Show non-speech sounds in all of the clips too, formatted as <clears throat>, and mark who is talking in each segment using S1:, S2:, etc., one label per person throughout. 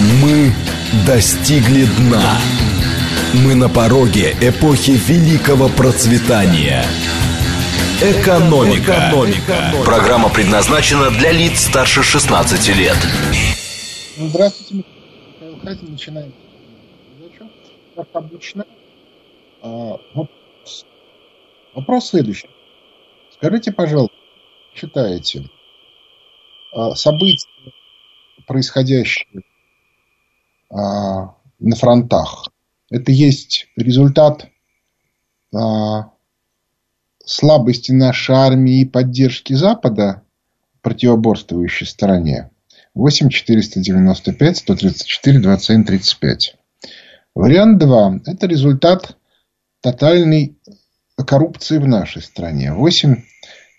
S1: Мы достигли дна. Мы на пороге эпохи великого процветания. Экономика. Экономика. Программа предназначена для лиц старше 16 лет.
S2: Ну, здравствуйте, Михаил Хазин. Начинаем Как обычно. А, вопрос. вопрос следующий. Скажите, пожалуйста, читаете а, события, происходящие на фронтах, это есть результат а, слабости нашей армии и поддержки Запада противоборствующей стороне. 8 495 134 27 35. Вариант 2. Это результат тотальной коррупции в нашей стране. 8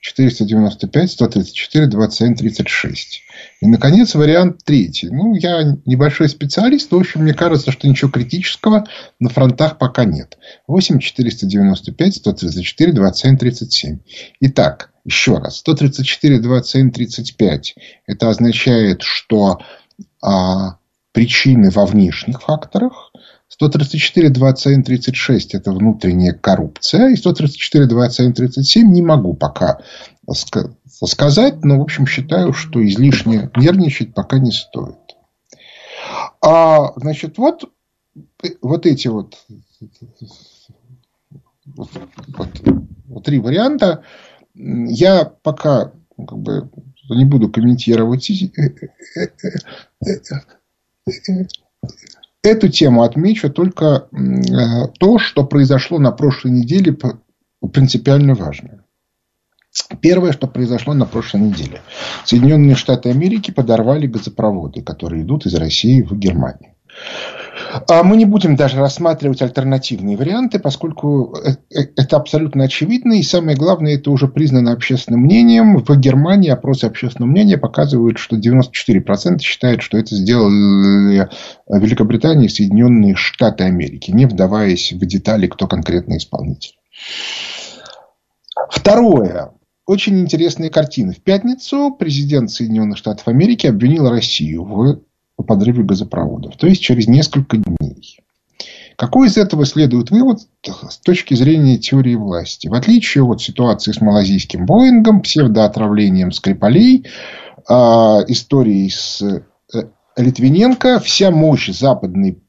S2: 495, 134, 27, 36. И, наконец, вариант третий. Ну, я небольшой специалист, в общем, мне кажется, что ничего критического на фронтах пока нет. 8 495, 134, 27, 37. Итак, еще раз. 134, 27, 35. Это означает, что а, причины во внешних факторах. 134, 27, 36 это внутренняя коррупция. И 134, 27, 37 не могу пока сказать, но, в общем, считаю, что излишне нервничать пока не стоит. А, значит, вот, вот эти вот, вот, вот три варианта. Я пока как бы, не буду комментировать эту тему отмечу только э, то, что произошло на прошлой неделе, принципиально важное. Первое, что произошло на прошлой неделе. Соединенные Штаты Америки подорвали газопроводы, которые идут из России в Германию. А мы не будем даже рассматривать альтернативные варианты, поскольку э, э, это абсолютно очевидно. И самое главное, это уже признано общественным мнением. В Германии опросы общественного мнения показывают, что 94% считают, что это сделали Великобритания и Соединенные Штаты Америки, не вдаваясь в детали, кто конкретно исполнитель. Второе. Очень интересная картина. В пятницу президент Соединенных Штатов Америки обвинил Россию в по подрыве газопроводов. То есть через несколько дней. Какой из этого следует вывод с точки зрения теории власти? В отличие от ситуации с малазийским Боингом, псевдоотравлением Скрипалей, э, историей с э, Литвиненко, вся мощь западной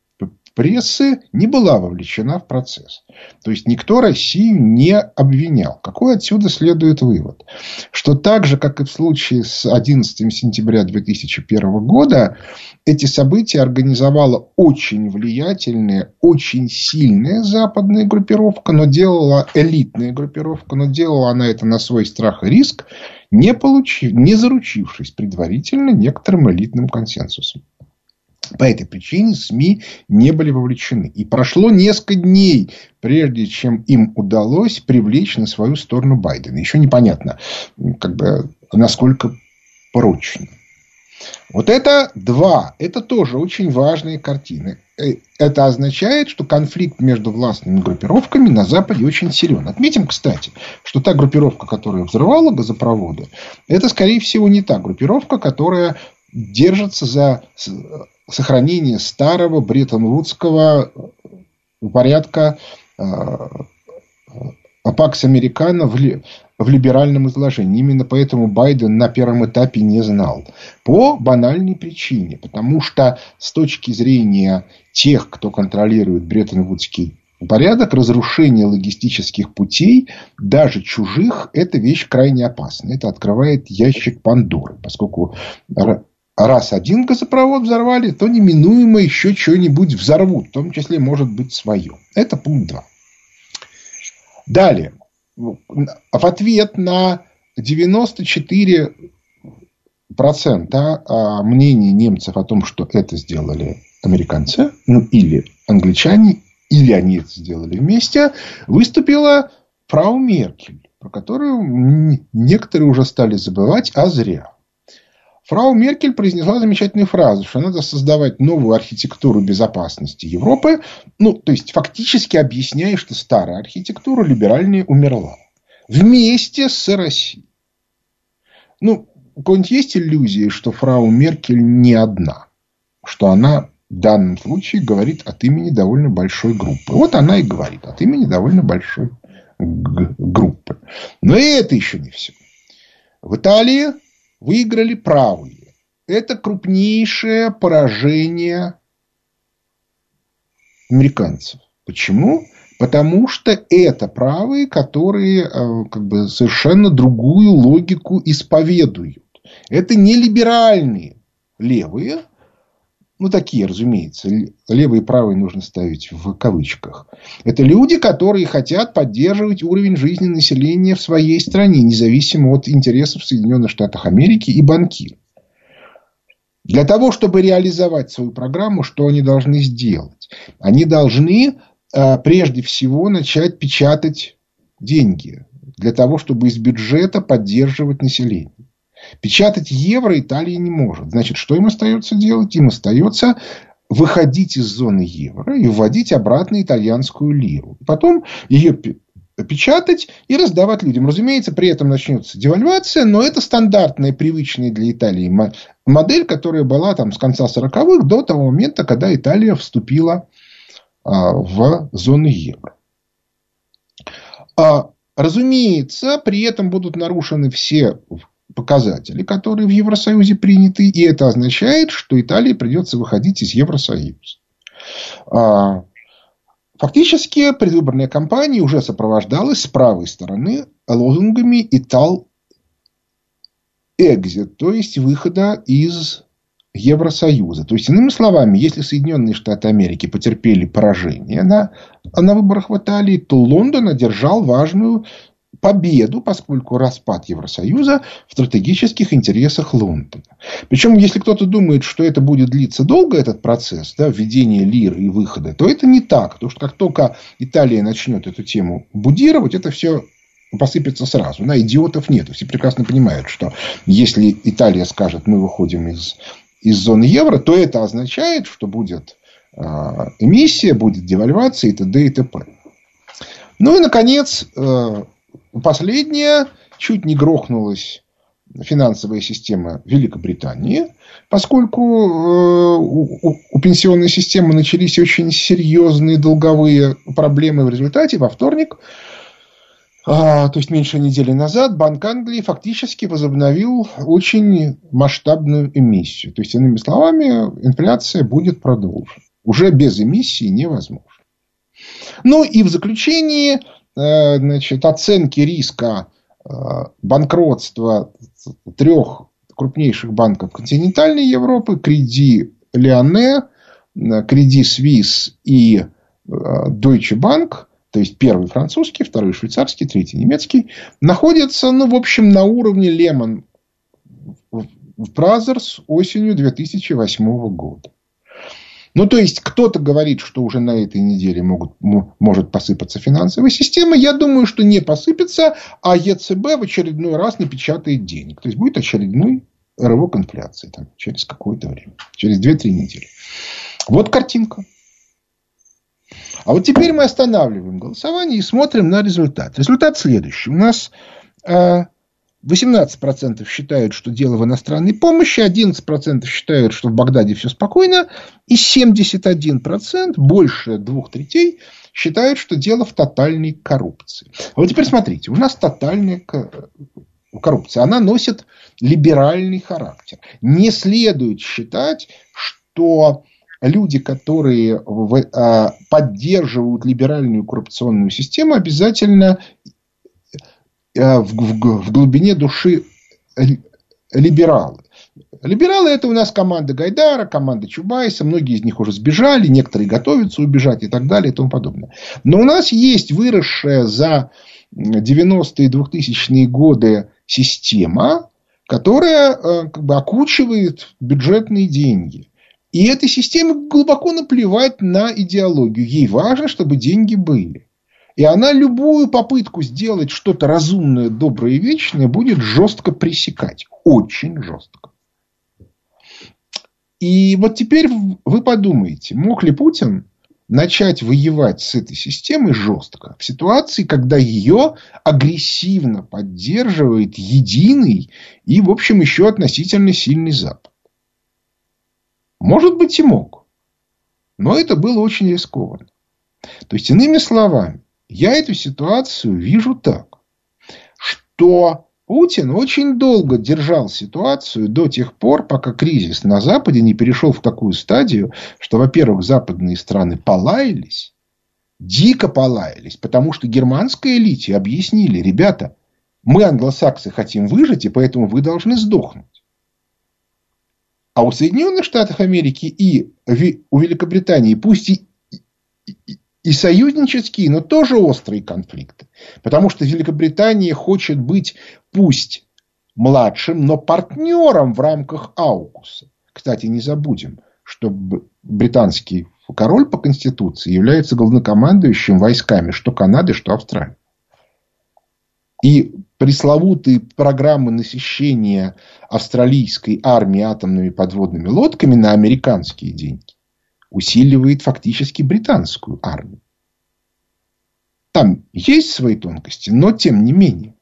S2: прессы не была вовлечена в процесс. То есть никто Россию не обвинял. Какой отсюда следует вывод? Что так же, как и в случае с 11 сентября 2001 года, эти события организовала очень влиятельная, очень сильная западная группировка, но делала элитная группировка, но делала она это на свой страх и риск, не, получив, не заручившись предварительно некоторым элитным консенсусом. По этой причине СМИ не были вовлечены. И прошло несколько дней, прежде чем им удалось привлечь на свою сторону Байдена. Еще непонятно, как бы, насколько прочно. Вот это два. Это тоже очень важные картины. Э, это означает, что конфликт между властными группировками на Западе очень силен. Отметим, кстати, что та группировка, которая взрывала газопроводы, это, скорее всего, не та группировка, которая держится за сохранение старого бреттон-вудского порядка э, Пакс Американо в, в либеральном изложении. Именно поэтому Байден на первом этапе не знал. По банальной причине. Потому что с точки зрения тех, кто контролирует Бреттон-Вудский порядок, разрушение логистических путей, даже чужих, это вещь крайне опасная. Это открывает ящик Пандоры. Поскольку раз один газопровод взорвали, то неминуемо еще что-нибудь взорвут. В том числе, может быть, свое. Это пункт 2. Далее. В ответ на 94 процента а, мнений немцев о том, что это сделали американцы, ну или англичане, или они это сделали вместе, выступила фрау Меркель, про которую некоторые уже стали забывать, а зря. Фрау Меркель произнесла замечательную фразу, что надо создавать новую архитектуру безопасности Европы, ну, то есть, фактически объясняя, что старая архитектура либеральная умерла. Вместе с Россией. Ну, у кого-нибудь есть иллюзии, что фрау Меркель не одна? что она в данном случае говорит от имени довольно большой группы. Вот она и говорит от имени довольно большой группы. Но и это еще не все. В Италии выиграли правые. Это крупнейшее поражение американцев. Почему? Потому что это правые, которые э, как бы, совершенно другую логику исповедуют. Это не либеральные левые, ну, такие, разумеется, левые и правые нужно ставить в кавычках. Это люди, которые хотят поддерживать уровень жизни населения в своей стране, независимо от интересов Соединенных Штатов Америки и банкиров. Для того, чтобы реализовать свою программу, что они должны сделать? Они должны а, прежде всего начать печатать деньги для того, чтобы из бюджета поддерживать население. Печатать евро Италия не может. Значит, что им остается делать? Им остается выходить из зоны евро и вводить обратно итальянскую лиру. Потом ее печатать и раздавать людям. Разумеется, при этом начнется девальвация, но это стандартная, привычная для Италии модель, которая была там с конца 40-х до того момента, когда Италия вступила а, в зону евро. А, разумеется, при этом будут нарушены все показатели, которые в Евросоюзе приняты, и это означает, что Италии придется выходить из Евросоюза. А, фактически предвыборная кампания уже сопровождалась с правой стороны лозунгами «Итал экзит», то есть выхода из Евросоюза. То есть, иными словами, если Соединенные Штаты Америки потерпели поражение на, на выборах в Италии, то Лондон одержал важную победу, поскольку распад Евросоюза в стратегических интересах Лондона. Причем, если кто-то думает, что это будет длиться долго, этот процесс да, введения лиры и выхода, то это не так. Потому что как только Италия начнет эту тему будировать, это все посыпется сразу. На идиотов нет. Все прекрасно понимают, что если Италия скажет, мы выходим из из зоны евро, то это означает, что будет а, эмиссия, будет девальвация и т.д. и т.п. Ну и, наконец, э, последнее. Чуть не грохнулась финансовая система Великобритании, поскольку э, у пенсионной системы начались очень серьезные долговые проблемы в результате. Во вторник а, то есть меньше недели назад, Банк Англии фактически возобновил очень масштабную эмиссию. То есть, иными словами, инфляция будет продолжена. Уже без эмиссии невозможно. Ну и в заключении значит, оценки риска э, банкротства трех крупнейших банков континентальной Европы, Креди Леоне, Креди Свис и Deutsche Bank – то есть первый французский, второй швейцарский, третий немецкий, находится, ну, в общем, на уровне Лемон Brothers осенью 2008 года. Ну, то есть, кто-то говорит, что уже на этой неделе могут, может посыпаться финансовая система. Я думаю, что не посыпется, а ЕЦБ в очередной раз напечатает денег. То есть, будет очередной рывок инфляции там, через какое-то время. Через 2-3 недели. Вот картинка. А вот теперь мы останавливаем голосование и смотрим на результат. Результат следующий. У нас 18% э, считают, что дело в иностранной помощи, 11% считают, что в Багдаде все спокойно, и 71%, больше двух третей, считают, что дело в тотальной коррупции. А вот теперь смотрите, у нас тотальная коррупция. Она носит либеральный характер. Не следует считать, что люди, которые а, поддерживают либеральную коррупционную систему, обязательно а, в глубине души либералы. Либералы это у нас команда Гайдара, команда Чубайса, многие из них уже сбежали, некоторые готовятся убежать и так далее и тому подобное. Но у нас есть выросшая за 90-е и 2000-е годы система, которая а, как бы окучивает бюджетные деньги. И этой системе глубоко наплевать на идеологию. Ей важно, чтобы деньги были. И она любую попытку сделать что-то разумное, доброе и вечное будет жестко пресекать. Очень жестко. И вот теперь вы подумаете, мог ли Путин начать воевать с этой системой жестко в ситуации, когда ее агрессивно поддерживает единый и, в общем, еще относительно сильный Запад? Может быть и мог. Но это было очень рискованно. То есть, иными словами, я эту ситуацию вижу так, что Путин очень долго держал ситуацию до тех пор, пока кризис на Западе не перешел в такую стадию, что, во-первых, западные страны полаялись, дико полаялись, потому что германской элите объяснили, ребята, мы, англосаксы, хотим выжить, и поэтому вы должны сдохнуть. А у Соединенных Штатов Америки и у Великобритании, пусть и, и, союзнические, но тоже острые конфликты. Потому что Великобритания хочет быть, пусть младшим, но партнером в рамках Аукуса. Кстати, не забудем, что британский король по Конституции является главнокомандующим войсками что Канады, что Австралии. И пресловутые программы насыщения австралийской армии атомными подводными лодками на американские деньги усиливает фактически британскую армию. Там есть свои тонкости, но тем не менее.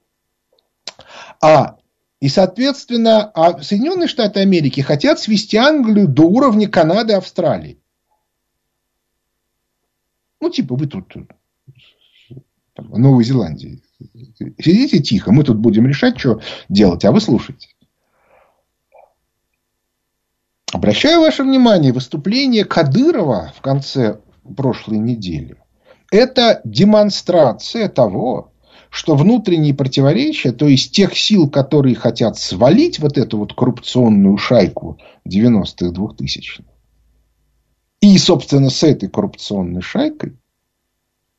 S2: А, и, соответственно, а Соединенные Штаты Америки хотят свести Англию до уровня Канады и Австралии. Ну, типа, вы тут, в Новой Зеландии. Сидите тихо, мы тут будем решать, что делать, а вы слушайте. Обращаю ваше внимание, выступление Кадырова в конце прошлой недели. Это демонстрация того, что внутренние противоречия, то есть тех сил, которые хотят свалить вот эту вот коррупционную шайку 90-х, 2000-х, и, собственно, с этой коррупционной шайкой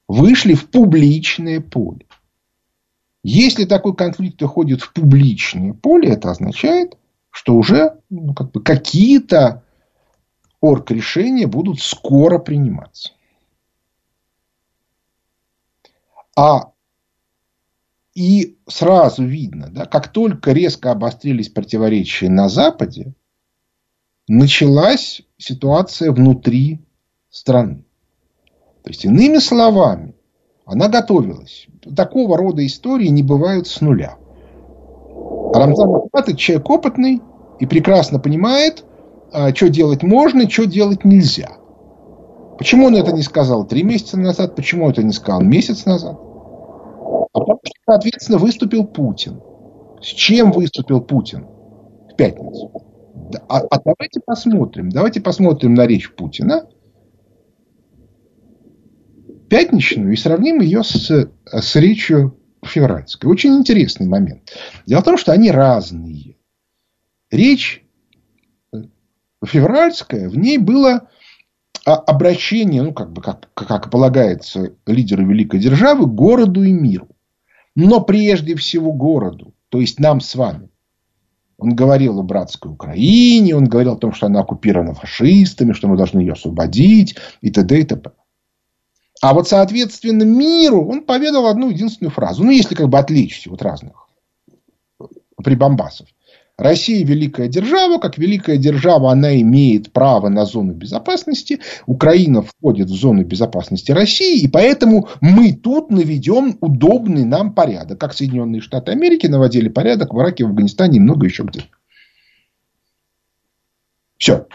S2: вышли в публичное поле. Если такой конфликт уходит в публичное поле, это означает, что уже ну, как бы какие-то орг-решения будут скоро приниматься. А и сразу видно, да, как только резко обострились противоречия на Западе, началась ситуация внутри страны. То есть, иными словами, она готовилась. Такого рода истории не бывают с нуля. Рамзан Ахматович человек опытный и прекрасно понимает, а, что делать можно, что делать нельзя. Почему он это не сказал три месяца назад, почему это не сказал месяц назад? А потому что, соответственно, выступил Путин. С чем выступил Путин в пятницу? А, а давайте посмотрим, давайте посмотрим на речь Путина пятничную и сравним ее с, с речью февральской. Очень интересный момент. Дело в том, что они разные. Речь э, февральская, в ней было обращение, ну, как бы, как, как полагается лидеру великой державы, городу и миру. Но прежде всего городу, то есть нам с вами. Он говорил о братской Украине, он говорил о том, что она оккупирована фашистами, что мы должны ее освободить, и т.д. и т.п. А вот, соответственно, миру он поведал одну единственную фразу. Ну, если как бы отвлечься от разных прибамбасов. Россия великая держава, как великая держава она имеет право на зону безопасности, Украина входит в зону безопасности России, и поэтому мы тут наведем удобный нам порядок, как Соединенные Штаты Америки наводили порядок в Ираке, в Афганистане и много еще где. Все.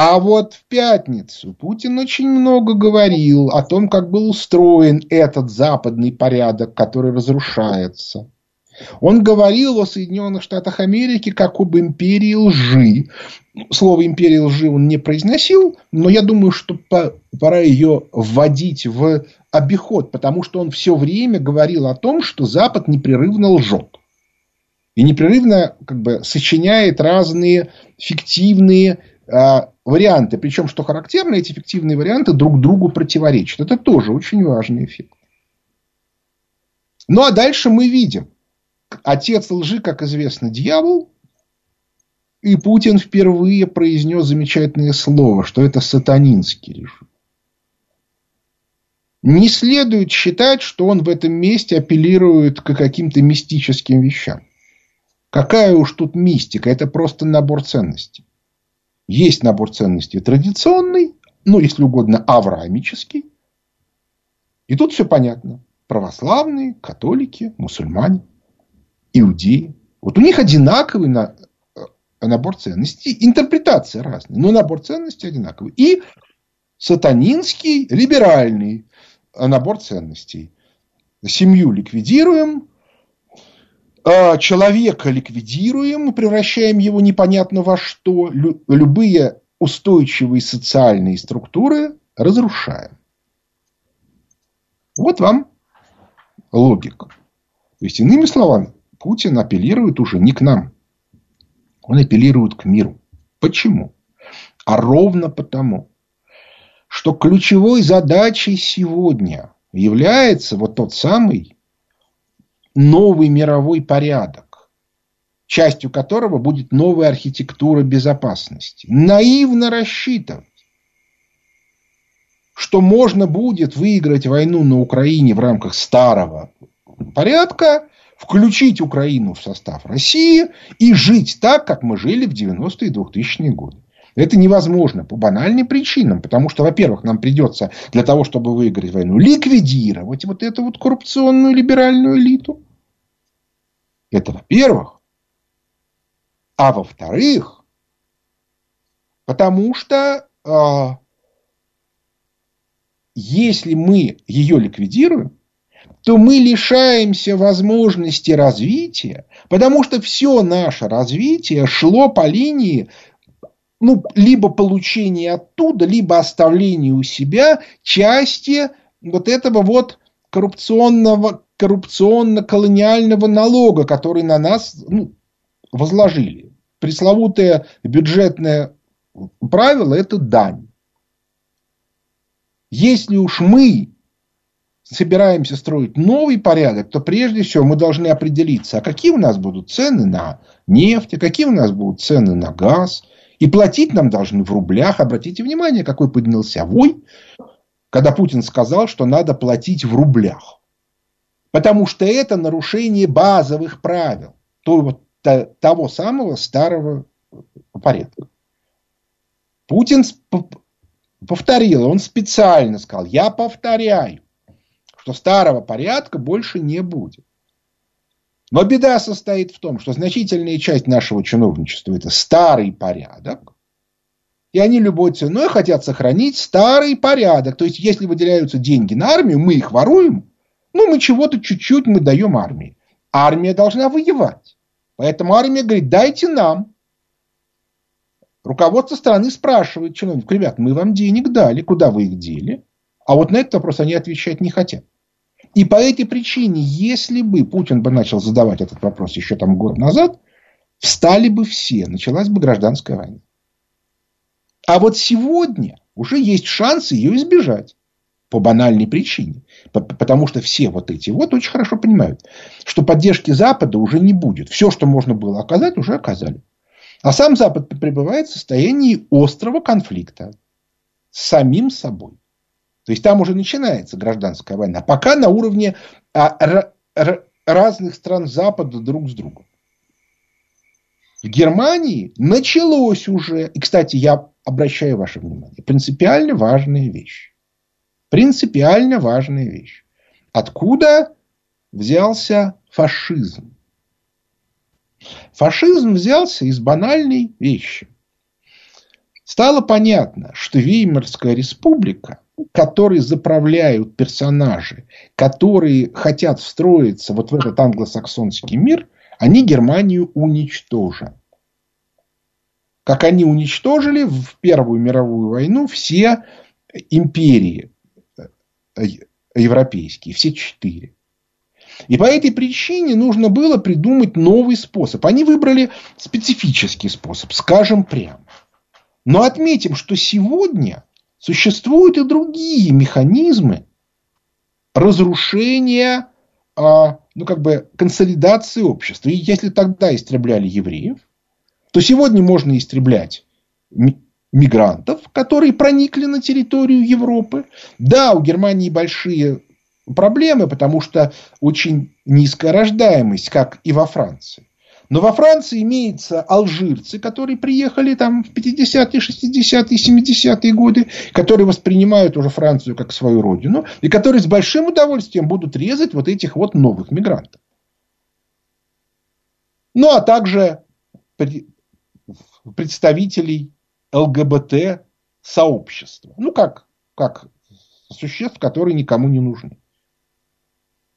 S2: А вот в пятницу Путин очень много говорил о том, как был устроен этот западный порядок, который разрушается. Он говорил о Соединенных Штатах Америки как об империи лжи. Слово империя лжи он не произносил, но я думаю, что пора ее вводить в обиход, потому что он все время говорил о том, что Запад непрерывно лжет. И непрерывно как бы, сочиняет разные фиктивные а, варианты. Причем, что характерно, эти фиктивные варианты друг другу противоречат. Это тоже очень важный эффект. Ну а дальше мы видим. Отец лжи, как известно, дьявол. И Путин впервые произнес замечательное слово, что это сатанинский режим. Не следует считать, что он в этом месте апеллирует к каким-то мистическим вещам. Какая уж тут мистика, это просто набор ценностей. Есть набор ценностей традиционный, ну, если угодно, авраамический. И тут все понятно. Православные, католики, мусульмане, иудеи. Вот у них одинаковый набор ценностей, интерпретация разная, но набор ценностей одинаковый. И сатанинский либеральный набор ценностей. Семью ликвидируем, человека ликвидируем, превращаем его непонятно во что, любые устойчивые социальные структуры разрушаем. Вот вам логика. То есть, иными словами, Путин апеллирует уже не к нам. Он апеллирует к миру. Почему? А ровно потому, что ключевой задачей сегодня является вот тот самый новый мировой порядок, частью которого будет новая архитектура безопасности. Наивно рассчитывать, что можно будет выиграть войну на Украине в рамках старого порядка, включить Украину в состав России и жить так, как мы жили в 90-е и 2000-е годы. Это невозможно по банальным причинам. Потому что, во-первых, нам придется для того, чтобы выиграть войну, ликвидировать вот эту вот коррупционную либеральную элиту. Это во-первых. А во-вторых, потому что э, если мы ее ликвидируем, то мы лишаемся возможности развития, потому что все наше развитие шло по линии ну, либо получение оттуда, либо оставление у себя части вот этого вот коррупционного, коррупционно-колониального налога, который на нас ну, возложили. Пресловутое бюджетное правило – это дань. Если уж мы собираемся строить новый порядок, то прежде всего мы должны определиться, а какие у нас будут цены на нефть, а какие у нас будут цены на газ – и платить нам должны в рублях. Обратите внимание, какой поднялся вой, когда Путин сказал, что надо платить в рублях. Потому что это нарушение базовых правил того самого старого порядка. Путин повторил, он специально сказал, я повторяю, что старого порядка больше не будет. Но беда состоит в том, что значительная часть нашего чиновничества – это старый порядок. И они любой ценой хотят сохранить старый порядок. То есть, если выделяются деньги на армию, мы их воруем, ну, мы чего-то чуть-чуть мы даем армии. Армия должна воевать. Поэтому армия говорит, дайте нам. Руководство страны спрашивает чиновников, ребят, мы вам денег дали, куда вы их дели? А вот на этот вопрос они отвечать не хотят. И по этой причине, если бы Путин бы начал задавать этот вопрос еще там год назад, встали бы все, началась бы гражданская война. А вот сегодня уже есть шанс ее избежать. По банальной причине. Потому что все вот эти вот очень хорошо понимают, что поддержки Запада уже не будет. Все, что можно было оказать, уже оказали. А сам Запад пребывает в состоянии острого конфликта с самим собой. То есть там уже начинается гражданская война. Пока на уровне а, разных стран Запада друг с другом. В Германии началось уже, и, кстати, я обращаю ваше внимание, принципиально важная вещь. Принципиально важная вещь. Откуда взялся фашизм? Фашизм взялся из банальной вещи. Стало понятно, что Веймарская республика которые заправляют персонажи, которые хотят встроиться вот в этот англосаксонский мир, они Германию уничтожат. Как они уничтожили в Первую мировую войну все империи европейские, все четыре. И по этой причине нужно было придумать новый способ. Они выбрали специфический способ, скажем прямо. Но отметим, что сегодня Существуют и другие механизмы разрушения, а, ну, как бы, консолидации общества. И если тогда истребляли евреев, то сегодня можно истреблять мигрантов, которые проникли на территорию Европы. Да, у Германии большие проблемы, потому что очень низкая рождаемость, как и во Франции. Но во Франции имеются алжирцы, которые приехали там в 50-е, 60-е, 70-е годы, которые воспринимают уже Францию как свою родину, и которые с большим удовольствием будут резать вот этих вот новых мигрантов. Ну, а также представителей ЛГБТ сообщества. Ну, как, как существ, которые никому не нужны.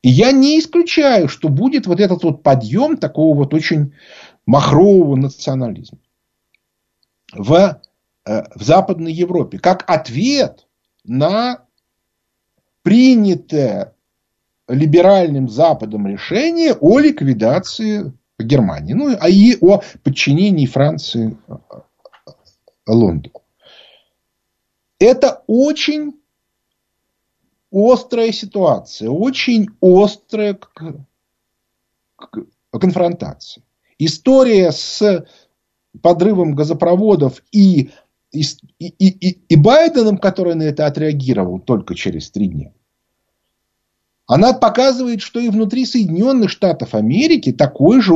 S2: И я не исключаю, что будет вот этот вот подъем такого вот очень махрового национализма в, э, в Западной Европе, как ответ на принятое либеральным Западом решение о ликвидации Германии, ну, а и о подчинении Франции Лондону. Это очень острая ситуация, очень острая к, к конфронтации. История с подрывом газопроводов и, и, и, и, и Байденом, который на это отреагировал только через три дня, она показывает, что и внутри Соединенных Штатов Америки такой же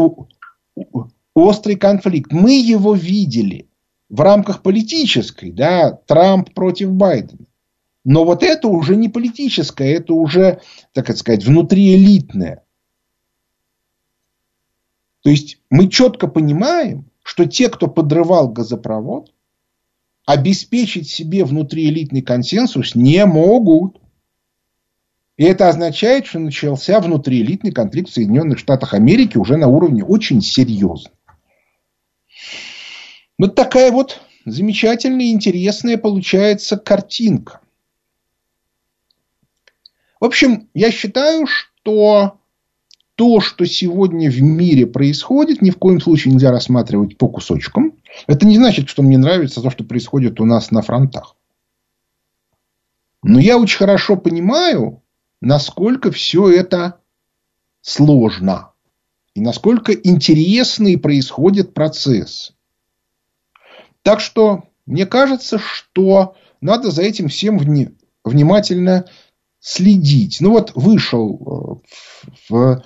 S2: острый конфликт. Мы его видели в рамках политической, да, Трамп против Байдена. Но вот это уже не политическое, это уже, так сказать, внутриэлитное. То есть мы четко понимаем, что те, кто подрывал газопровод, обеспечить себе внутриэлитный консенсус не могут. И это означает, что начался внутриэлитный конфликт в Соединенных Штатах Америки уже на уровне очень серьезном. Вот такая вот замечательная, интересная получается картинка. В общем, я считаю, что то, что сегодня в мире происходит, ни в коем случае нельзя рассматривать по кусочкам. Это не значит, что мне нравится то, что происходит у нас на фронтах. Но я очень хорошо понимаю, насколько все это сложно. И насколько интересные происходят процессы. Так что мне кажется, что надо за этим всем внимательно следить. Ну вот вышел э, в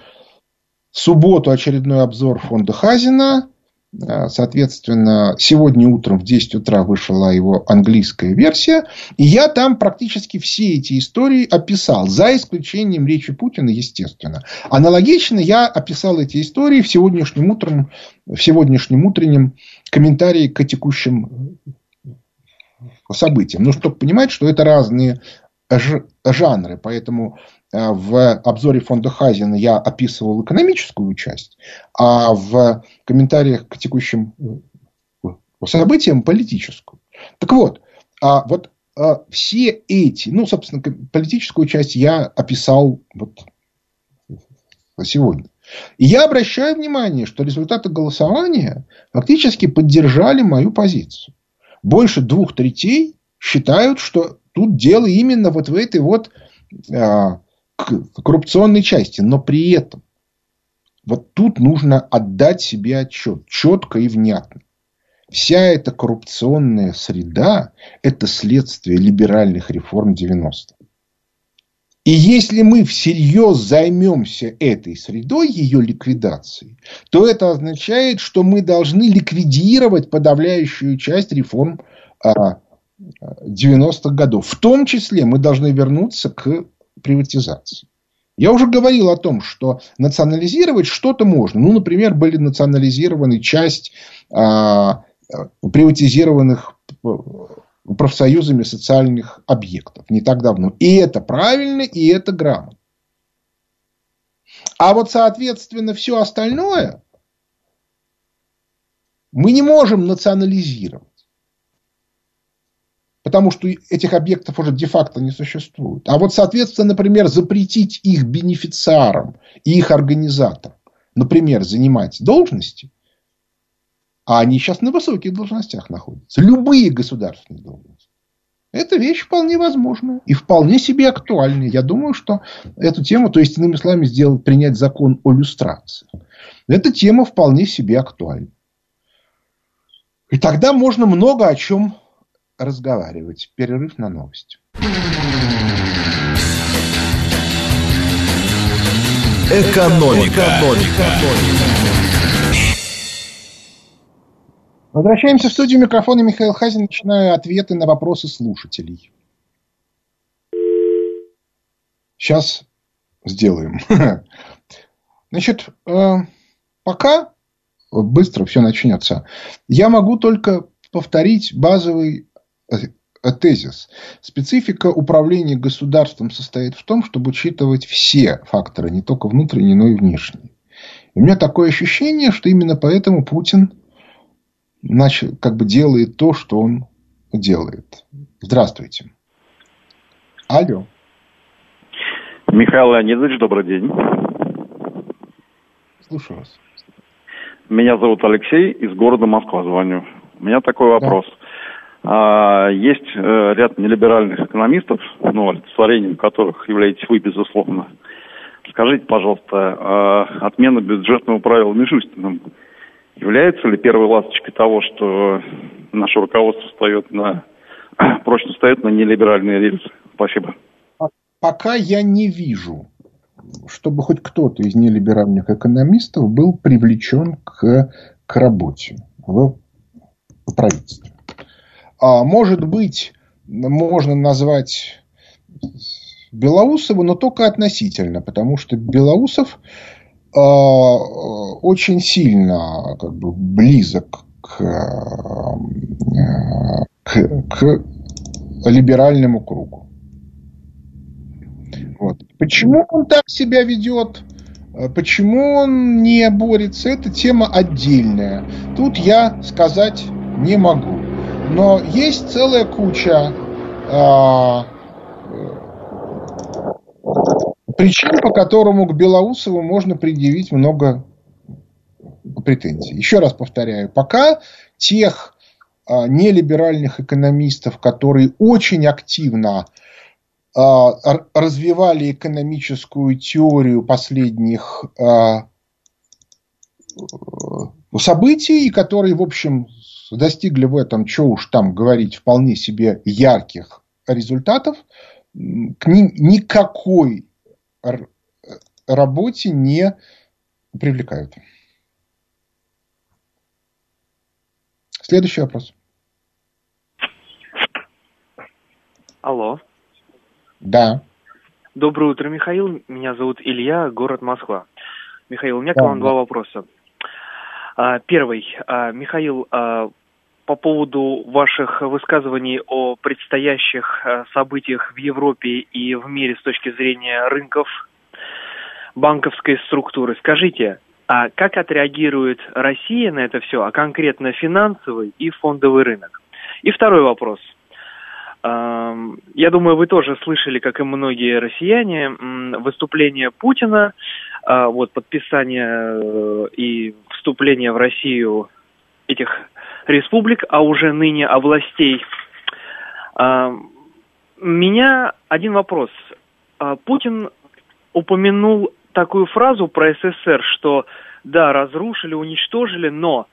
S2: субботу очередной обзор фонда Хазина. Э, соответственно, сегодня утром в 10 утра вышла его английская версия. И я там практически все эти истории описал. За исключением речи Путина, естественно. Аналогично я описал эти истории в сегодняшнем, утром, в сегодняшнем утреннем комментарии к текущим событиям. Ну, чтобы понимать, что это разные жанры. Поэтому э, в обзоре фонда Хазина я описывал экономическую часть, а в комментариях к текущим э, событиям политическую. Так вот, а вот все эти, ну, собственно, политическую часть я описал вот сегодня. И я обращаю внимание, что результаты голосования фактически поддержали мою позицию. Больше двух третей считают, что тут дело именно вот в этой вот а, коррупционной части. Но при этом вот тут нужно отдать себе отчет четко и внятно. Вся эта коррупционная среда – это следствие либеральных реформ 90-х. И если мы всерьез займемся этой средой, ее ликвидацией, то это означает, что мы должны ликвидировать подавляющую часть реформ а, 90-х годов. В том числе мы должны вернуться к приватизации. Я уже говорил о том, что национализировать что-то можно. Ну, например, были национализированы часть а, приватизированных э, профсоюзами социальных объектов не так давно. И это правильно, и это грамотно. А вот, соответственно, все остальное мы не можем национализировать. Потому что этих объектов уже де-факто не существует. А вот, соответственно, например, запретить их бенефициарам и их организаторам, например, занимать должности, а они сейчас на высоких должностях находятся, любые государственные должности. Это вещь вполне возможная и вполне себе актуальная. Я думаю, что эту тему, то есть, иными словами, сделать, принять закон о люстрации. Эта тема вполне себе актуальна. И тогда можно много о чем разговаривать. Перерыв на новости.
S1: Экономика. Экономика.
S2: Возвращаемся в студию микрофона Михаил Хазин. Начинаю ответы на вопросы слушателей. Сейчас сделаем. <laughs> Значит, э, пока быстро все начнется. Я могу только повторить базовый э, тезис. Специфика управления государством состоит в том, чтобы учитывать все факторы, не только внутренние, но и внешние. у меня такое ощущение, что именно поэтому Путин начал, как бы делает то, что он делает. Здравствуйте. Алло.
S3: Михаил Леонидович, добрый день.
S2: Слушаю вас.
S3: Меня зовут Алексей, из города Москва звоню. У меня такой вопрос. Да. А, есть э, ряд нелиберальных экономистов, ну, олицетворением которых являетесь вы, безусловно. Скажите, пожалуйста, а отмена бюджетного правила Мишустиным является ли первой ласточкой того, что наше руководство встает на, <clears throat> прочно встает на нелиберальные рельсы? Спасибо.
S2: Пока я не вижу чтобы хоть кто-то из нелиберальных экономистов был привлечен к, к работе в правительстве. А может быть, можно назвать Белоусова, но только относительно, потому что Белоусов очень сильно как бы, близок к, э, к, к либеральному кругу. Вот. Почему он так себя ведет? Э, почему он не борется? Это тема отдельная. Тут я сказать не могу. Но есть целая куча а, э, причин, по которому к Белоусову можно предъявить много претензий. Еще раз повторяю, пока тех а, нелиберальных экономистов, которые очень активно а, развивали экономическую теорию последних а, событий, и которые, в общем, достигли в этом, что уж там говорить, вполне себе ярких результатов, к никакой работе не привлекают. Следующий вопрос.
S4: Алло.
S2: Да.
S4: Доброе утро, Михаил. Меня зовут Илья, город Москва. Михаил, у меня к вам да. два вопроса. А, первый. А, Михаил, а, по поводу ваших высказываний о предстоящих событиях в Европе и в мире с точки зрения рынков банковской структуры. Скажите, а как отреагирует Россия на это все, а конкретно финансовый и фондовый рынок? И второй вопрос – я думаю, вы тоже слышали, как и многие россияне, выступление Путина, а, вот подписание э, и вступление в Россию этих республик, а уже ныне областей. Меня один вопрос. А, Путин упомянул такую фразу про СССР, что да, разрушили, уничтожили, но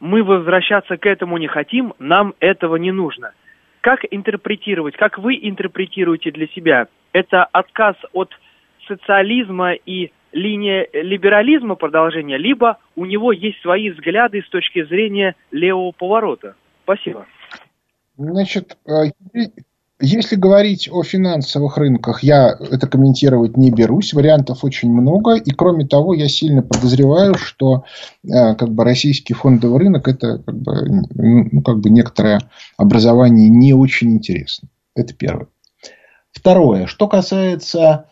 S4: мы возвращаться к этому не хотим, нам этого не нужно – как интерпретировать, как вы интерпретируете для себя? Это отказ от социализма и линия либерализма продолжения, либо у него есть свои взгляды с точки зрения левого поворота? Спасибо.
S2: Значит, э, если говорить о финансовых рынках, я это комментировать не берусь. Вариантов очень много. И кроме того, я сильно подозреваю, что э, как бы, российский фондовый рынок это как бы, ну, как бы некоторое образование не очень интересно. Это первое. Второе. Что касается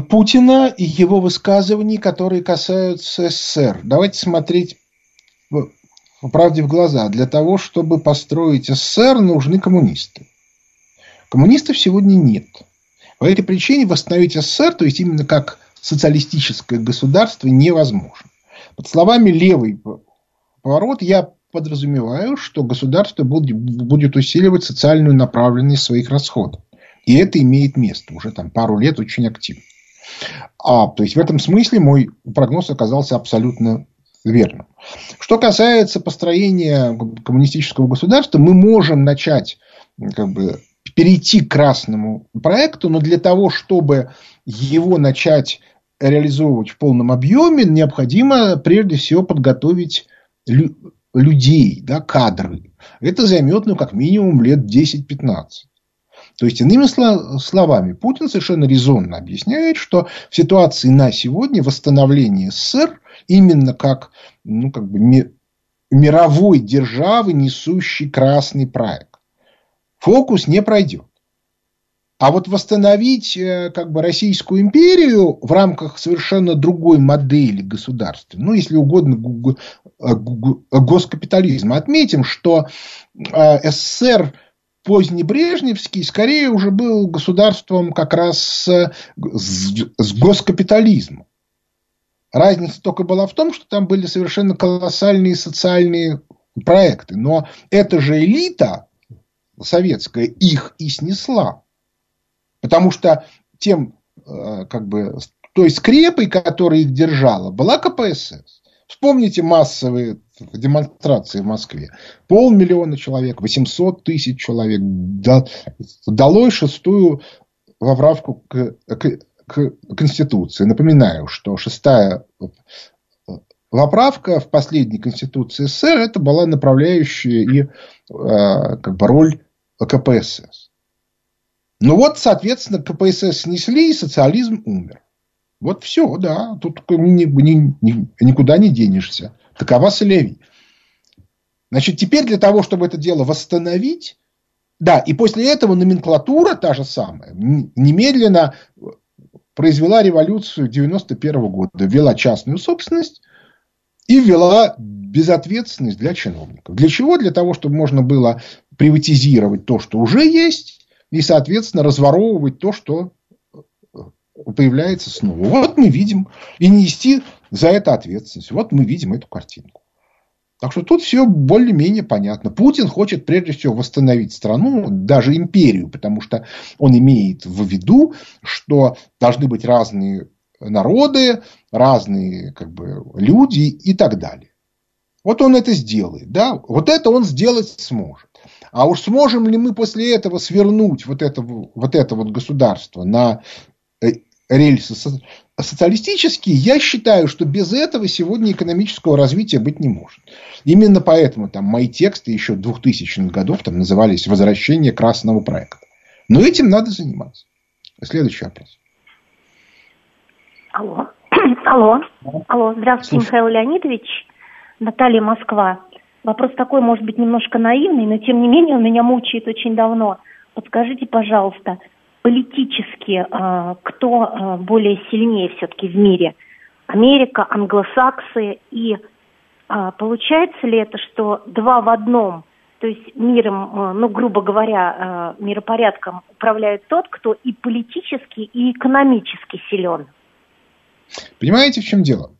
S2: Путина и его высказываний, которые касаются СССР. Давайте смотреть по правде в глаза. Для того, чтобы построить СССР, нужны коммунисты. Коммунистов сегодня нет. По этой причине восстановить СССР, то есть именно как социалистическое государство, невозможно. Под словами «левый поворот» я подразумеваю, что государство будет усиливать социальную направленность своих расходов. И это имеет место уже там пару лет очень активно. А, то есть в этом смысле мой прогноз оказался абсолютно верным. Что касается построения коммунистического государства, мы можем начать как бы, перейти к красному проекту, но для того, чтобы его начать реализовывать в полном объеме, необходимо прежде всего подготовить лю- людей, да, кадры. Это займет, ну, как минимум, лет 10-15. То есть, иными словами, Путин совершенно резонно объясняет, что в ситуации на сегодня восстановление СССР именно как, ну, как бы мировой державы, несущий красный проект. Фокус не пройдет. А вот восстановить э, как бы Российскую империю в рамках совершенно другой модели государства, ну, если угодно, госкапитализма. Отметим, что э, СССР позднебрежневский скорее уже был государством как раз с, с госкапитализмом. Разница только была в том, что там были совершенно колоссальные социальные проекты. Но эта же элита советская их и снесла. Потому что тем, э, как бы, той скрепой, которая их держала, была КПСС. Вспомните массовые демонстрации в Москве. Полмиллиона человек, 800 тысяч человек. Долой шестую поправку к, к, к Конституции. Напоминаю, что шестая поправка в последней Конституции СССР это была направляющая и э, как бы роль КПСС. Ну вот, соответственно, КПСС снесли, и социализм умер. Вот все, да, тут ни, ни, ни, никуда не денешься. Такова Солеви. Значит, теперь для того, чтобы это дело восстановить, да, и после этого номенклатура та же самая, немедленно произвела революцию 91 года, ввела частную собственность и ввела безответственность для чиновников. Для чего? Для того, чтобы можно было приватизировать то, что уже есть, и, соответственно, разворовывать то, что э, появляется снова. Вот мы видим, и нести за это ответственность. Вот мы видим эту картинку. Так что тут все более-менее понятно. Путин хочет прежде всего восстановить страну, даже империю, потому что он имеет в виду, что должны быть разные народы, разные как бы, люди и так далее. Вот он это сделает. Да? Вот это он сделать сможет. А уж сможем ли мы после этого свернуть вот это вот, это вот государство на рельсы социалистические, я считаю, что без этого сегодня экономического развития быть не может. Именно поэтому там мои тексты еще 2000-х годов там назывались «Возвращение красного проекта». Но этим надо заниматься. Следующий вопрос.
S5: Алло. <clears throat> Алло. Алло. Здравствуйте, Слушай. Михаил Леонидович. Наталья Москва. Вопрос такой, может быть, немножко наивный, но тем не менее он меня мучает очень давно. Подскажите, пожалуйста, политически а, кто а, более сильнее все-таки в мире? Америка, англосаксы и а, получается ли это, что два в одном, то есть миром, ну, грубо говоря, миропорядком управляет тот, кто и политически, и экономически силен?
S2: Понимаете, в чем дело?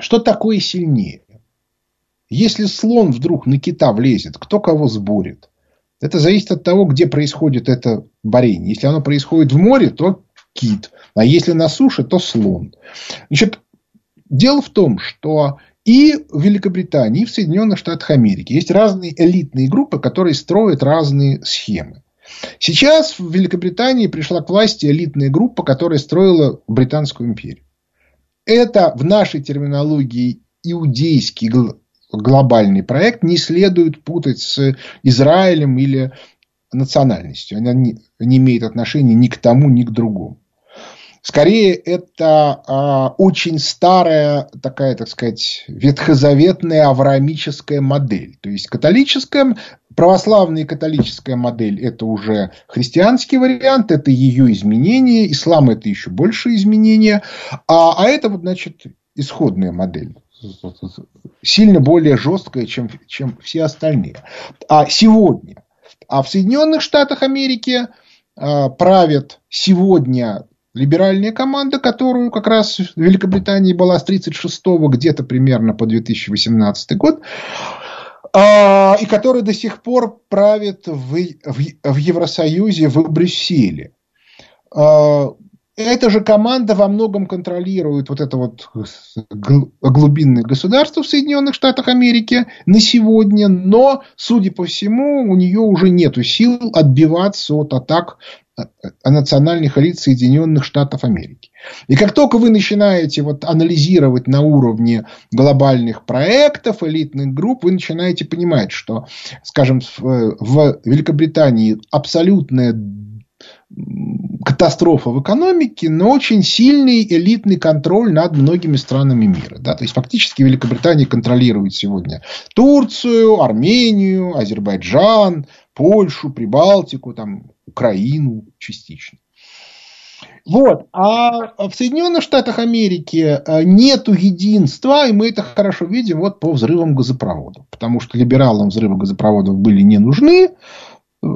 S2: Что такое сильнее? Если слон вдруг на кита влезет, кто кого сборит? Это зависит от того, где происходит это борение. Если оно происходит в море, то кит. А если на суше, то слон. Значит, дело в том, что и в Великобритании, и в Соединенных Штатах Америки есть разные элитные группы, которые строят разные схемы. Сейчас в Великобритании пришла к власти элитная группа, которая строила Британскую империю. Это в нашей терминологии иудейский глобальный проект не следует путать с Израилем или национальностью. Она не, не имеет отношения ни к тому, ни к другому. Скорее, это а, очень старая такая, так сказать, ветхозаветная авраамическая модель. То есть, католическая, православная католическая модель – это уже христианский вариант, это ее изменение. Ислам – это еще больше изменения. А, а это, вот, значит, исходная модель сильно более жесткая, чем, чем все остальные. А сегодня, а в Соединенных Штатах Америки э, правит сегодня либеральная команда, которую как раз в Великобритании была с 1936 где-то примерно по 2018 год, э, и которая до сих пор правит в, в, в Евросоюзе, в Брюсселе. Э, эта же команда во многом контролирует вот это вот глубинное государство в Соединенных Штатах Америки на сегодня, но, судя по всему, у нее уже нет сил отбиваться от атак национальных элит Соединенных Штатов Америки. И как только вы начинаете вот анализировать на уровне глобальных проектов, элитных групп, вы начинаете понимать, что, скажем, в Великобритании абсолютная катастрофа в экономике, но очень сильный элитный контроль над многими странами мира. Да? То есть, фактически Великобритания контролирует сегодня Турцию, Армению, Азербайджан, Польшу, Прибалтику, там, Украину частично. Вот. А в Соединенных Штатах Америки э, нету единства, и мы это хорошо видим вот по взрывам газопроводов. Потому что либералам взрывы газопроводов были не нужны, э,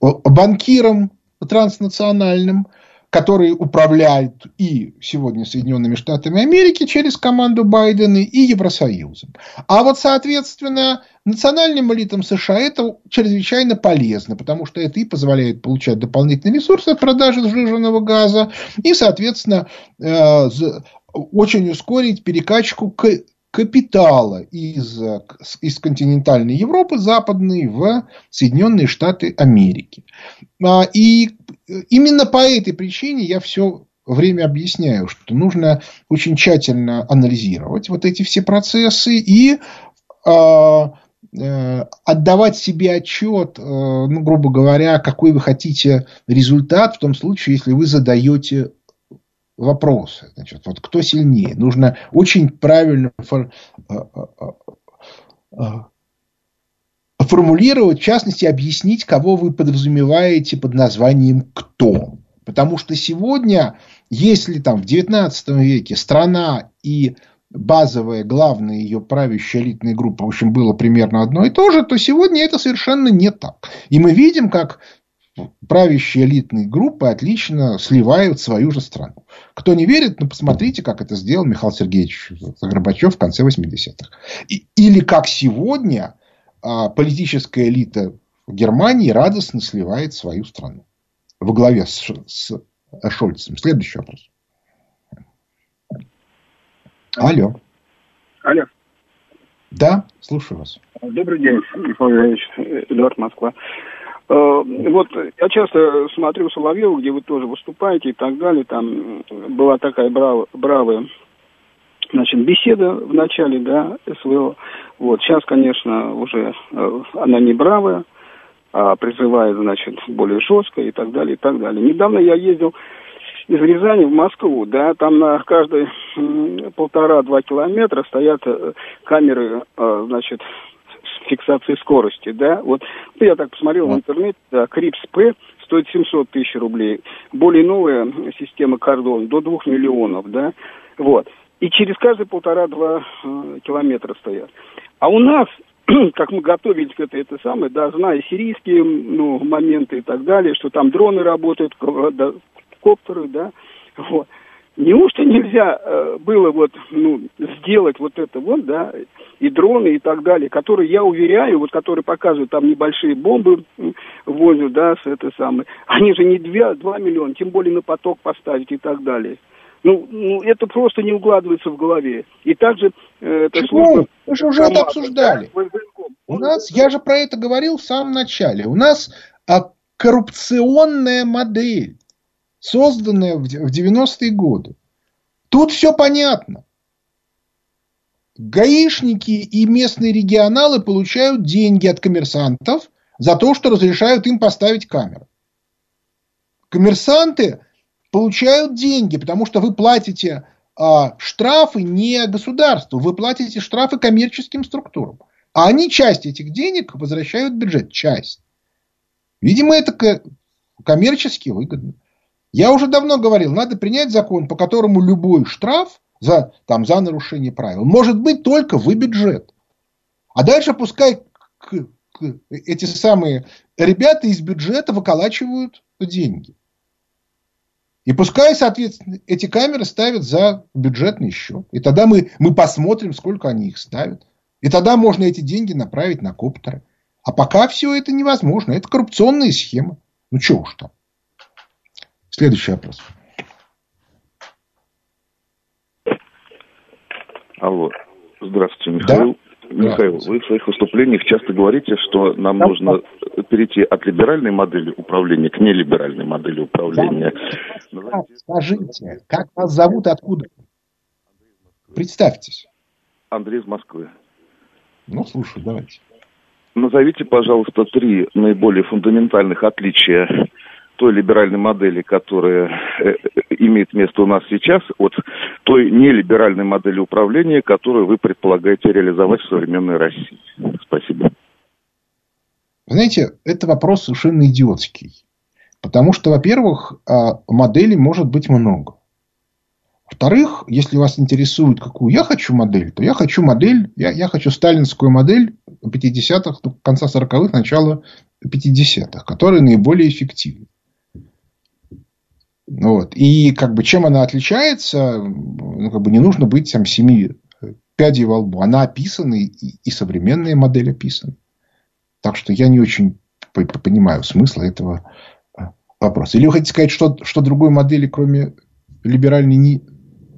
S2: банкирам транснациональным, которые управляют и сегодня Соединенными Штатами Америки через команду Байдена и Евросоюзом. А вот, соответственно, национальным элитам США это чрезвычайно полезно, потому что это и позволяет получать дополнительные ресурсы от продажи сжиженного газа, и, соответственно, э, очень ускорить перекачку к капитала из, из континентальной Европы западной в Соединенные Штаты Америки. А, и именно по этой причине я все время объясняю, что нужно очень тщательно анализировать вот эти все процессы и э, отдавать себе отчет, э, ну, грубо говоря, какой вы хотите результат в том случае, если вы задаете вопросы. Значит, вот кто сильнее? Нужно очень правильно фор, э, э, формулировать, в частности, объяснить, кого вы подразумеваете под названием «кто». Потому что сегодня, если там в XIX веке страна и базовая, главная ее правящая элитная группа, в общем, было примерно одно и то же, то сегодня это совершенно не так. И мы видим, как правящие элитные группы отлично сливают свою же страну. Кто не верит, ну, посмотрите, как это сделал Михаил Сергеевич Горбачев в конце 80-х. или как сегодня а политическая элита Германии радостно сливает свою страну во главе с, с Шольцем. Следующий вопрос. Алло.
S6: Алло.
S2: Да, слушаю вас.
S6: Добрый день, Михаил Ильич, Эдуард Москва. Э, вот я часто смотрю Соловьев, где вы тоже выступаете и так далее. Там была такая брав, бравая значит, беседа в начале, да, СВО. Вот, сейчас, конечно, уже э, она не бравая, а призывает, значит, более жестко и так далее, и так далее. Недавно я ездил из Рязани в Москву, да, там на каждые полтора-два километра стоят э, камеры, значит, фиксации скорости, да, вот, ну, я так посмотрел в интернете, да, Крис-П стоит 700 тысяч рублей, более новая система Кордон до 2 миллионов, да, вот, и через каждые полтора-два э, километра стоят. А у нас, <clears throat> как мы готовились к этой, это самое, да, зная сирийские ну, моменты и так далее, что там дроны работают, коптеры, да, вот. Неужто нельзя э, было вот, ну, сделать вот это вот, да, и дроны и так далее, которые, я уверяю, вот которые показывают там небольшие бомбы возят, да, с этой самой, они же не 2, 2 миллиона, тем более на поток поставить и так далее. Ну, ну, это просто не укладывается в голове. И также
S2: э, это служба... Мы же уже это обсуждали. У нас, я же про это говорил в самом начале. У нас а, коррупционная модель, созданная в, в 90-е годы. Тут все понятно. Гаишники и местные регионалы получают деньги от коммерсантов за то, что разрешают им поставить камеры. Коммерсанты получают деньги, потому что вы платите а, штрафы не государству, вы платите штрафы коммерческим структурам. А они часть этих денег возвращают в бюджет, часть. Видимо, это коммерчески выгодно. Я уже давно говорил, надо принять закон, по которому любой штраф за, там, за нарушение правил может быть только в бюджет. А дальше пускай эти самые ребята из бюджета выколачивают деньги. И пускай, соответственно, эти камеры ставят за бюджетный счет. И тогда мы, мы посмотрим, сколько они их ставят. И тогда можно эти деньги направить на коптеры. А пока все это невозможно. Это коррупционная схема. Ну, что уж там. Следующий вопрос.
S7: Алло. Здравствуйте, Михаил. Да? Михаил, вы в своих выступлениях часто говорите, что нам да, нужно
S3: перейти от либеральной модели управления к нелиберальной модели управления.
S2: Скажите, как вас зовут и откуда? Представьтесь.
S3: Андрей из Москвы.
S2: Ну, слушай, давайте.
S3: Назовите, пожалуйста, три наиболее фундаментальных отличия той либеральной модели, которая э, имеет место у нас сейчас, от той нелиберальной модели управления, которую вы предполагаете реализовать в современной России. Спасибо.
S2: Знаете, это вопрос совершенно идиотский. Потому что, во-первых, а, моделей может быть много. Во-вторых, если вас интересует, какую я хочу модель, то я хочу модель, я, я хочу сталинскую модель 50-х, конца 40-х, начала 50-х, которая наиболее эффективна. Вот. И как бы чем она отличается, ну, как бы не нужно быть там семи пядей во лбу. Она описана, и, и современная модель описана. Так что я не очень понимаю смысла этого а, вопроса. Или вы хотите сказать, что, что другой модели, кроме либеральной, не,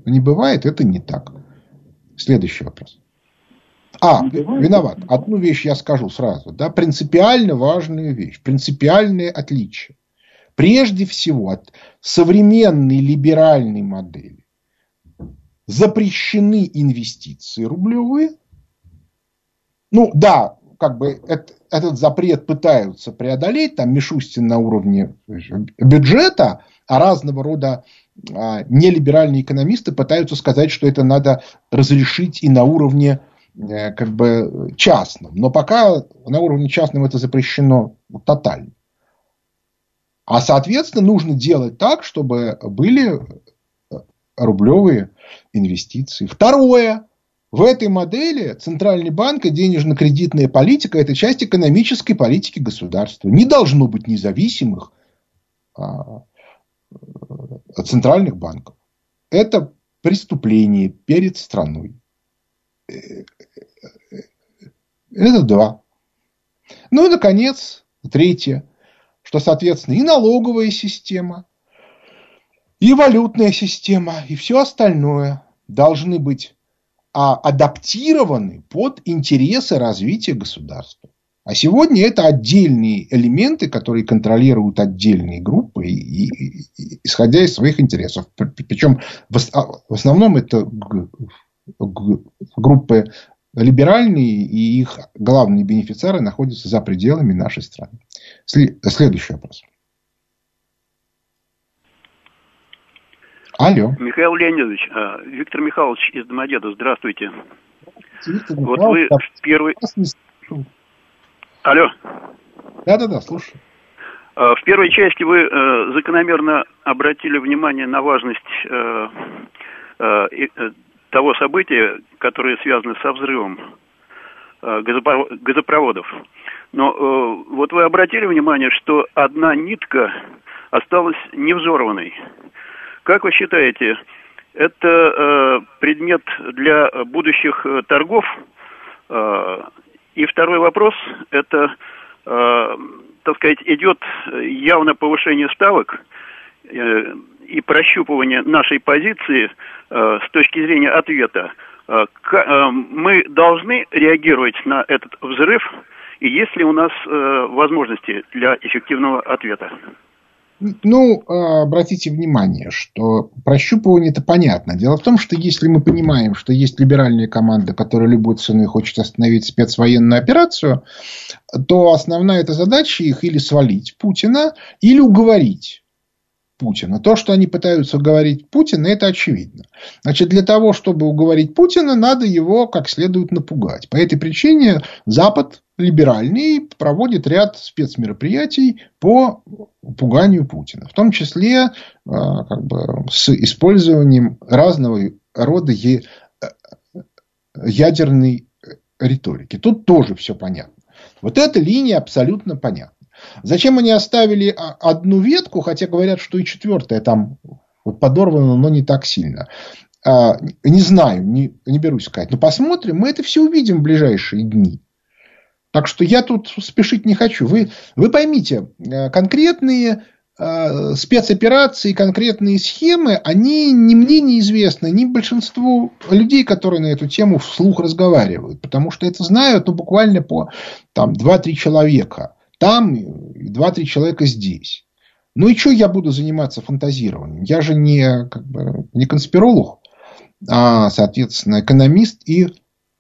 S2: не бывает? Это не так. Следующий вопрос. А, виноват. Одну вещь я скажу сразу. Да? Принципиально важную вещь. Принципиальное отличие прежде всего от современной либеральной модели запрещены инвестиции рублевые. Ну да, как бы это, этот запрет пытаются преодолеть, там Мишустин на уровне бюджета, а разного рода а, нелиберальные экономисты пытаются сказать, что это надо разрешить и на уровне э, как бы частном. Но пока на уровне частном это запрещено тотально. А, соответственно, нужно делать так, чтобы были рублевые инвестиции. Второе. В этой модели Центральный банк и денежно-кредитная политика – это часть экономической политики государства. Не должно быть независимых а, центральных банков. Это преступление перед страной. Это два. Ну и, наконец, третье что, соответственно, и налоговая система, и валютная система, и все остальное должны быть а, адаптированы под интересы развития государства. А сегодня это отдельные элементы, которые контролируют отдельные группы, и, и, и, исходя из своих интересов. Причем в, а, в основном это группы либеральные, и их главные бенефициары находятся за пределами нашей страны. Следующий вопрос.
S7: Алло. Михаил Леонидович, а, Виктор Михайлович из Домодеда, здравствуйте. Виктор вот вы в первый... Алло.
S2: Да-да-да, слушаю.
S7: А, в первой части вы э, закономерно обратили внимание на важность э, э, того события, которое связано со взрывом газопроводов. Но э, вот вы обратили внимание, что одна нитка осталась невзорванной. Как вы считаете, это э, предмет для будущих э, торгов? Э, и второй вопрос, это, э, так сказать, идет явно повышение ставок э, и прощупывание нашей позиции э, с точки зрения ответа. Э, э, мы должны реагировать на этот взрыв – и есть ли у нас э, возможности для эффективного ответа?
S2: Ну, э, обратите внимание, что прощупывание это понятно. Дело в том, что если мы понимаем, что есть либеральная команда, которая любой ценой хочет остановить спецвоенную операцию, то основная эта задача их или свалить Путина, или уговорить Путина. То, что они пытаются уговорить Путина, это очевидно. Значит, для того, чтобы уговорить Путина, надо его как следует напугать. По этой причине Запад либеральный проводит ряд спецмероприятий по пуганию Путина. В том числе а, как бы, с использованием разного рода ядерной риторики. Тут тоже все понятно. Вот эта линия абсолютно понятна. Зачем они оставили одну ветку, хотя говорят, что и четвертая там подорвана, но не так сильно. А, не знаю, не, не берусь сказать. Но посмотрим, мы это все увидим в ближайшие дни. Так что я тут спешить не хочу. Вы, вы поймите, э, конкретные э, спецоперации, конкретные схемы, они ни мне неизвестны, ни большинству людей, которые на эту тему вслух разговаривают. Потому что это знают ну, буквально по там, 2-3 человека там, и два-три человека здесь. Ну и что я буду заниматься фантазированием? Я же не, как бы, не конспиролог, а, соответственно, экономист и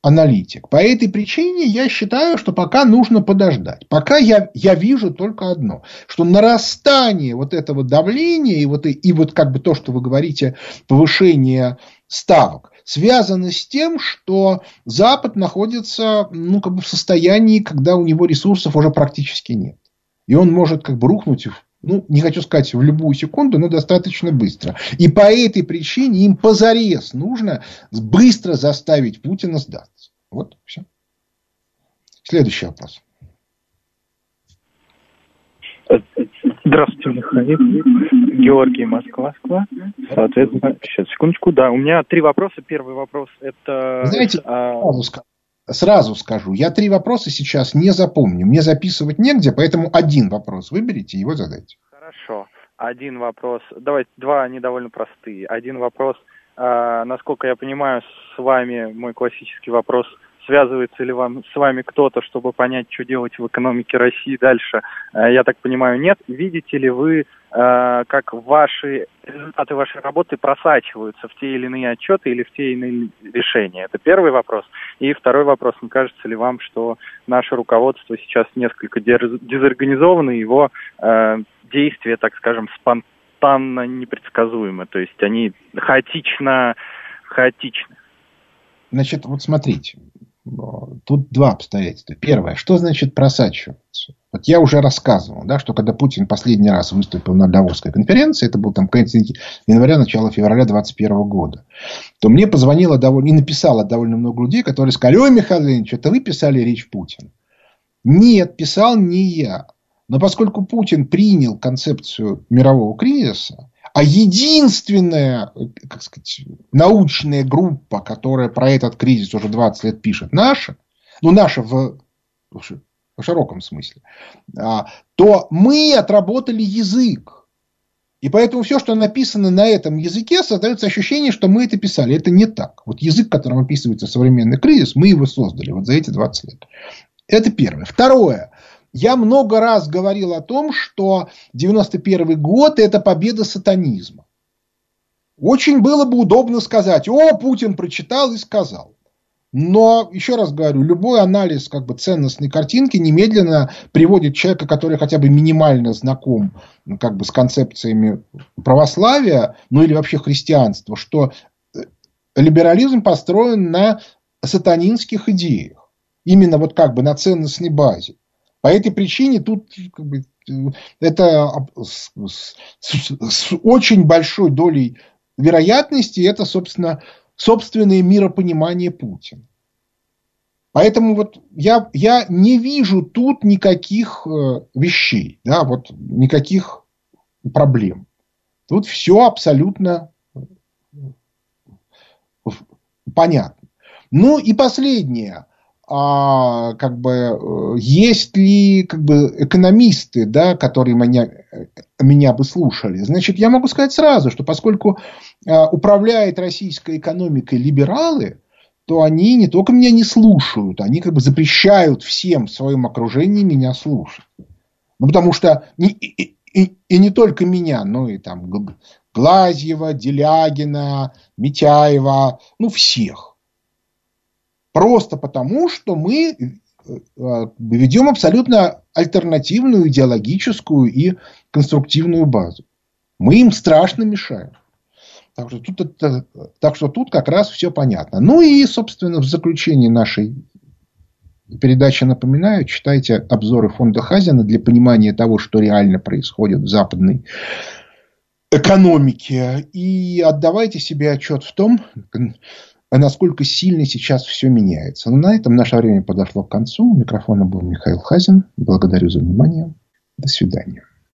S2: аналитик. По этой причине я считаю, что пока нужно подождать. Пока я, я вижу только одно, что нарастание вот этого давления и вот, и вот как бы то, что вы говорите, повышение ставок, связано с тем, что Запад находится ну, как бы в состоянии, когда у него ресурсов уже практически нет. И он может как бы рухнуть ну, не хочу сказать в любую секунду, но достаточно быстро. И по этой причине им позарез нужно быстро заставить Путина сдаться. Вот, все. Следующий вопрос.
S8: Здравствуйте, Михаил. Георгий, Москва. Соответственно, сейчас, секундочку. Да, у меня три вопроса. Первый вопрос это...
S2: Знаете, а... Сразу скажу, я три вопроса сейчас не запомню. Мне записывать негде, поэтому один вопрос выберите и его задайте.
S8: Хорошо. Один вопрос. Давайте, два, они довольно простые. Один вопрос. А, насколько я понимаю, с вами мой классический вопрос – связывается ли вам с вами кто-то, чтобы понять, что делать в экономике России дальше, э, я так понимаю, нет. Видите ли вы, э, как ваши результаты вашей работы просачиваются в те или иные отчеты или в те или иные решения? Это первый вопрос. И второй вопрос, не кажется ли вам, что наше руководство сейчас несколько дезорганизовано, его э, действия, так скажем, спонтанно непредсказуемы, то есть они хаотично, хаотичны?
S2: Значит, вот смотрите, Тут два обстоятельства. Первое, что значит просачиваться? Вот я уже рассказывал, да, что когда Путин последний раз выступил на Давосской конференции, это был там конец января, начало февраля 2021 года, то мне позвонило довольно, и написало довольно много людей, которые сказали, ой, Михаил Леонидович, это вы писали речь Путина? Нет, писал не я. Но поскольку Путин принял концепцию мирового кризиса, а единственная, как сказать, научная группа, которая про этот кризис уже 20 лет пишет, наша, ну, наша в, в широком смысле, а, то мы отработали язык. И поэтому все, что написано на этом языке, создается ощущение, что мы это писали. Это не так. Вот язык, которым описывается современный кризис, мы его создали вот за эти 20 лет. Это первое. Второе. Я много раз говорил о том, что 91 год – это победа сатанизма. Очень было бы удобно сказать, о, Путин прочитал и сказал. Но, еще раз говорю, любой анализ как бы, ценностной картинки немедленно приводит человека, который хотя бы минимально знаком как бы, с концепциями православия, ну или вообще христианства, что э, либерализм построен на сатанинских идеях. Именно вот как бы на ценностной базе. По этой причине тут как бы, это с, с, с очень большой долей вероятности это, собственно, собственное миропонимание Путина. Поэтому вот я, я не вижу тут никаких э, вещей, да, вот никаких проблем. Тут все абсолютно понятно. Ну и последнее а, как бы, э, есть ли как бы, экономисты, да, которые меня, меня бы слушали. Значит, я могу сказать сразу, что поскольку а, управляет российской экономикой либералы, то они не только меня не слушают, они как бы запрещают всем в своем окружении меня слушать. Ну, потому что и, и, и, и не только меня, но и там Глазьева, Делягина, Митяева, ну, всех. Просто потому, что мы э, ведем абсолютно альтернативную идеологическую и конструктивную базу. Мы им страшно мешаем. Так что, тут это, так что тут как раз все понятно. Ну и, собственно, в заключении нашей передачи напоминаю, читайте обзоры фонда Хазина для понимания того, что реально происходит в западной экономике. И отдавайте себе отчет в том, насколько сильно сейчас все меняется. Но ну, на этом наше время подошло к концу. У микрофона был Михаил Хазин. Благодарю за внимание. До свидания.